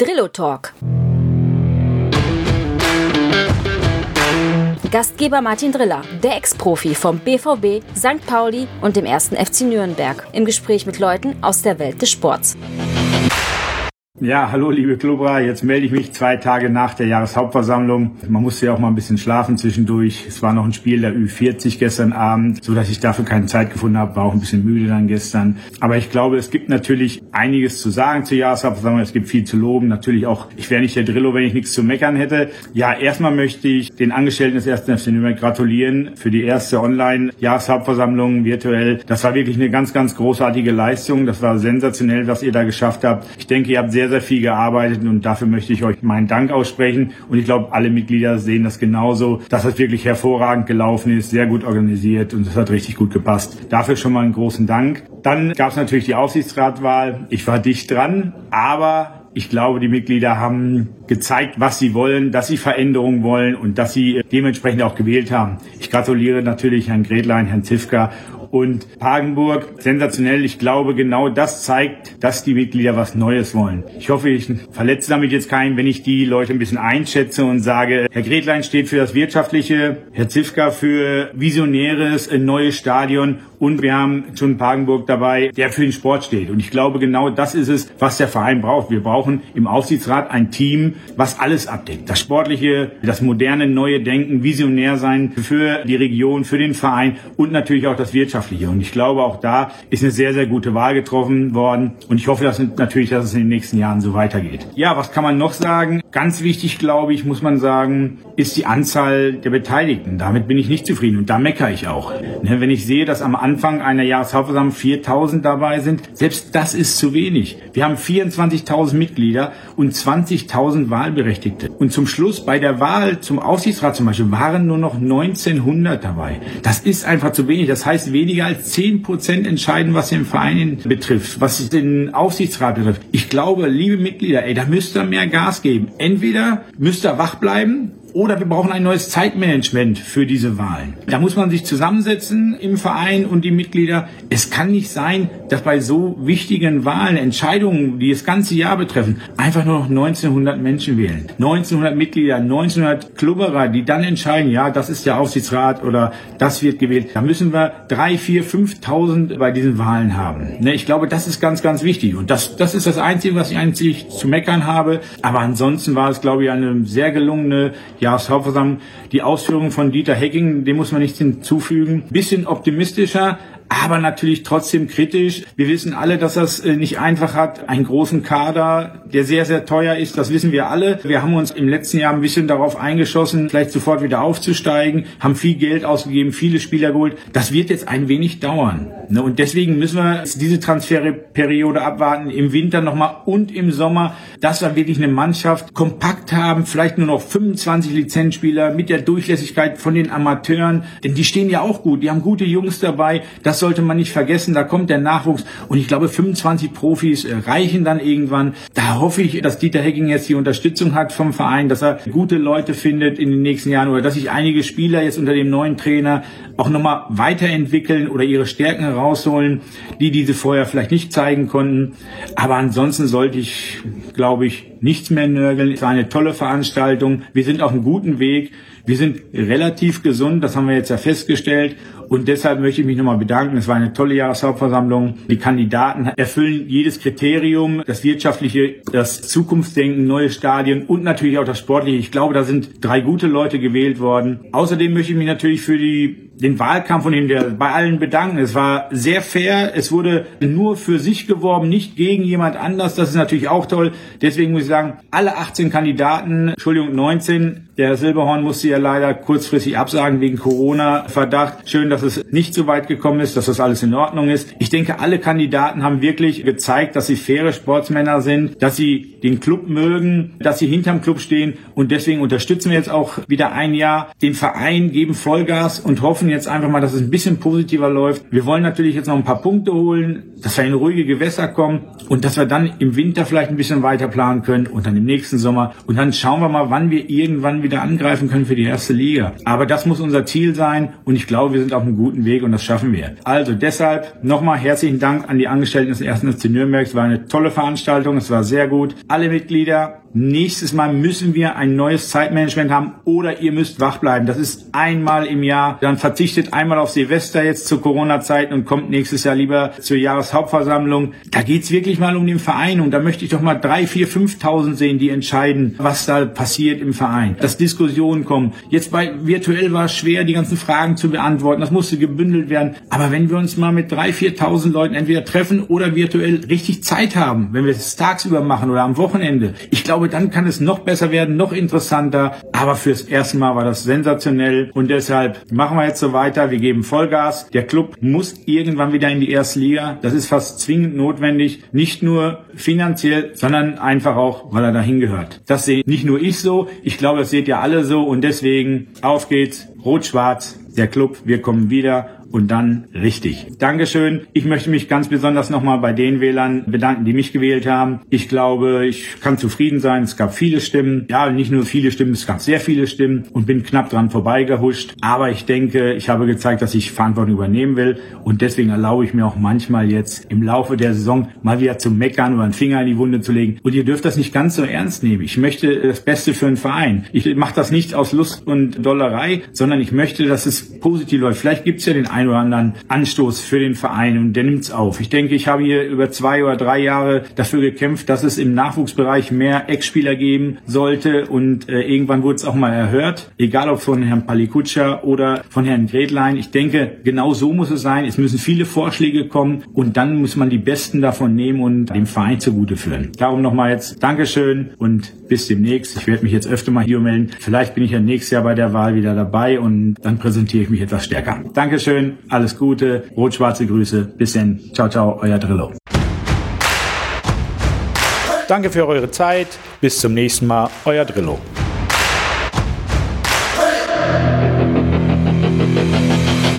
Drillo Talk. Gastgeber Martin Driller, der Ex-Profi vom BVB, St. Pauli und dem ersten FC Nürnberg, im Gespräch mit Leuten aus der Welt des Sports. Ja, hallo liebe Klubra, jetzt melde ich mich zwei Tage nach der Jahreshauptversammlung. Man musste ja auch mal ein bisschen schlafen zwischendurch. Es war noch ein Spiel der Ü40 gestern Abend, so dass ich dafür keine Zeit gefunden habe, war auch ein bisschen müde dann gestern. Aber ich glaube, es gibt natürlich einiges zu sagen zur Jahreshauptversammlung. Es gibt viel zu loben. Natürlich auch, ich wäre nicht der Drillo, wenn ich nichts zu meckern hätte. Ja, erstmal möchte ich den Angestellten des ersten FC Nürnberg gratulieren für die erste Online-Jahreshauptversammlung virtuell. Das war wirklich eine ganz, ganz großartige Leistung. Das war sensationell, was ihr da geschafft habt. Ich denke, ihr habt sehr sehr, sehr viel gearbeitet und dafür möchte ich euch meinen Dank aussprechen. Und ich glaube, alle Mitglieder sehen das genauso, dass das wirklich hervorragend gelaufen ist, sehr gut organisiert und es hat richtig gut gepasst. Dafür schon mal einen großen Dank. Dann gab es natürlich die Aufsichtsratwahl. Ich war dicht dran, aber ich glaube, die Mitglieder haben gezeigt, was sie wollen, dass sie Veränderungen wollen und dass sie dementsprechend auch gewählt haben. Ich gratuliere natürlich Herrn Gretlein, Herrn Zifka und Hagenburg. Sensationell. Ich glaube, genau das zeigt, dass die Mitglieder was Neues wollen. Ich hoffe, ich verletze damit jetzt keinen, wenn ich die Leute ein bisschen einschätze und sage, Herr Gretlein steht für das Wirtschaftliche, Herr Zifka für visionäres, ein neues Stadion und wir haben schon Pagenburg dabei, der für den Sport steht. Und ich glaube, genau das ist es, was der Verein braucht. Wir brauchen im Aufsichtsrat ein Team, was alles abdeckt. Das Sportliche, das moderne, neue Denken, visionär sein für die Region, für den Verein und natürlich auch das Wirtschaftliche. Und ich glaube, auch da ist eine sehr, sehr gute Wahl getroffen worden. Und ich hoffe dass natürlich, dass es in den nächsten Jahren so weitergeht. Ja, was kann man noch sagen? Ganz wichtig, glaube ich, muss man sagen, ist die Anzahl der Beteiligten. Damit bin ich nicht zufrieden und da meckere ich auch. Ne, wenn ich sehe, dass am Anfang einer Jahreshauptversammlung 4000 dabei sind, selbst das ist zu wenig. Wir haben 24.000 Mitglieder und 20.000 Wahlberechtigte. Und zum Schluss bei der Wahl zum Aufsichtsrat zum Beispiel waren nur noch 1900 dabei. Das ist einfach zu wenig. Das heißt, weniger als 10 Prozent entscheiden, was den Verein betrifft, was den Aufsichtsrat betrifft. Ich glaube, liebe Mitglieder, ey, da müsst ihr mehr Gas geben. Entweder müsst ihr wach bleiben oder wir brauchen ein neues Zeitmanagement für diese Wahlen. Da muss man sich zusammensetzen im Verein und die Mitglieder. Es kann nicht sein, dass bei so wichtigen Wahlen, Entscheidungen, die das ganze Jahr betreffen, einfach nur noch 1900 Menschen wählen. 1900 Mitglieder, 1900 Klubberer, die dann entscheiden, ja, das ist der Aufsichtsrat oder das wird gewählt. Da müssen wir drei, vier, 5.000 bei diesen Wahlen haben. Ne, ich glaube, das ist ganz, ganz wichtig. Und das, das ist das Einzige, was ich eigentlich zu meckern habe. Aber ansonsten war es, glaube ich, eine sehr gelungene Jahreshauptversammlung. Die Ausführungen von Dieter Hecking, dem muss man nichts hinzufügen. Bisschen optimistischer, aber natürlich trotzdem kritisch. Wir wissen alle, dass das äh, nicht einfach hat. Einen großen Kader, der sehr, sehr teuer ist, das wissen wir alle. Wir haben uns im letzten Jahr ein bisschen darauf eingeschossen, vielleicht sofort wieder aufzusteigen, haben viel Geld ausgegeben, viele Spieler geholt. Das wird jetzt ein wenig dauern. Ne? Und deswegen müssen wir diese Transferperiode abwarten, im Winter nochmal und im Sommer, dass wir wirklich eine Mannschaft kompakt haben, vielleicht nur noch 25 Lizenzspieler mit der Durchlässigkeit von den Amateuren, denn die stehen ja auch gut, die haben gute Jungs dabei. Das das sollte man nicht vergessen. Da kommt der Nachwuchs und ich glaube 25 Profis äh, reichen dann irgendwann. Da hoffe ich, dass Dieter Hecking jetzt die Unterstützung hat vom Verein, dass er gute Leute findet in den nächsten Jahren oder dass sich einige Spieler jetzt unter dem neuen Trainer auch nochmal weiterentwickeln oder ihre Stärken herausholen, die diese vorher vielleicht nicht zeigen konnten. Aber ansonsten sollte ich, glaube ich, nichts mehr nörgeln. Es war eine tolle Veranstaltung. Wir sind auf einem guten Weg. Wir sind relativ gesund, das haben wir jetzt ja festgestellt. Und deshalb möchte ich mich nochmal bedanken. Es war eine tolle Jahreshauptversammlung. Die Kandidaten erfüllen jedes Kriterium, das wirtschaftliche, das Zukunftsdenken, neue Stadien und natürlich auch das sportliche. Ich glaube, da sind drei gute Leute gewählt worden. Außerdem möchte ich mich natürlich für die, den Wahlkampf und der, bei allen bedanken. Es war sehr fair. Es wurde nur für sich geworben, nicht gegen jemand anders. Das ist natürlich auch toll. Deswegen muss sagen, alle 18 Kandidaten, Entschuldigung, 19, der Silberhorn musste ja leider kurzfristig absagen wegen Corona-Verdacht. Schön, dass es nicht so weit gekommen ist, dass das alles in Ordnung ist. Ich denke, alle Kandidaten haben wirklich gezeigt, dass sie faire Sportsmänner sind, dass sie den Club mögen, dass sie hinterm Club stehen und deswegen unterstützen wir jetzt auch wieder ein Jahr den Verein, geben Vollgas und hoffen, jetzt einfach mal, dass es ein bisschen positiver läuft. Wir wollen natürlich jetzt noch ein paar Punkte holen, dass wir in ruhige Gewässer kommen und dass wir dann im Winter vielleicht ein bisschen weiter planen können und dann im nächsten Sommer. Und dann schauen wir mal, wann wir irgendwann wieder angreifen können für die erste Liga. Aber das muss unser Ziel sein und ich glaube, wir sind auf einem guten Weg und das schaffen wir. Also deshalb nochmal herzlichen Dank an die Angestellten des ersten FC Nürnberg. Es war eine tolle Veranstaltung, es war sehr gut. Alle Mitglieder, nächstes Mal müssen wir ein neues Zeitmanagement haben oder ihr müsst wach bleiben. Das ist einmal im Jahr. Dann verzichtet einmal auf Silvester jetzt zu Corona-Zeiten und kommt nächstes Jahr lieber zur Jahreshauptversammlung. Da geht's wirklich mal um den Verein und da möchte ich doch mal drei, vier, fünftausend sehen, die entscheiden, was da passiert im Verein. Dass Diskussionen kommen. Jetzt bei virtuell war es schwer, die ganzen Fragen zu beantworten. Das musste gebündelt werden. Aber wenn wir uns mal mit drei, viertausend Leuten entweder treffen oder virtuell richtig Zeit haben, wenn wir es tagsüber machen oder am Wochenende, ich glaube, glaube, dann kann es noch besser werden, noch interessanter. Aber fürs erste Mal war das sensationell und deshalb machen wir jetzt so weiter. Wir geben Vollgas. Der Club muss irgendwann wieder in die erste Liga. Das ist fast zwingend notwendig. Nicht nur finanziell, sondern einfach auch, weil er dahin gehört. Das sehe nicht nur ich so. Ich glaube, das seht ihr alle so und deswegen auf geht's. Rot-Schwarz, der Club. Wir kommen wieder und dann richtig. Dankeschön. Ich möchte mich ganz besonders nochmal bei den Wählern bedanken, die mich gewählt haben. Ich glaube, ich kann zufrieden sein. Es gab viele Stimmen. Ja, nicht nur viele Stimmen, es gab sehr viele Stimmen und bin knapp dran vorbeigehuscht. Aber ich denke, ich habe gezeigt, dass ich Verantwortung übernehmen will und deswegen erlaube ich mir auch manchmal jetzt im Laufe der Saison mal wieder zu meckern oder einen Finger in die Wunde zu legen. Und ihr dürft das nicht ganz so ernst nehmen. Ich möchte das Beste für einen Verein. Ich mache das nicht aus Lust und Dollerei, sondern ich möchte, dass es positiv läuft. Vielleicht gibt es ja den einen oder anderen Anstoß für den Verein und der nimmt's auf. Ich denke, ich habe hier über zwei oder drei Jahre dafür gekämpft, dass es im Nachwuchsbereich mehr Ex-Spieler geben sollte und äh, irgendwann wurde es auch mal erhört, egal ob von Herrn Palikutscher oder von Herrn Gretlein. Ich denke, genau so muss es sein. Es müssen viele Vorschläge kommen und dann muss man die besten davon nehmen und dem Verein zugute führen. Darum nochmal jetzt Dankeschön und bis demnächst. Ich werde mich jetzt öfter mal hier melden. Vielleicht bin ich ja nächstes Jahr bei der Wahl wieder dabei und dann präsentiere ich mich etwas stärker. Dankeschön alles Gute, rot-schwarze Grüße. Bis dann. Ciao, ciao, euer Drillo. Danke für eure Zeit. Bis zum nächsten Mal, euer Drillo.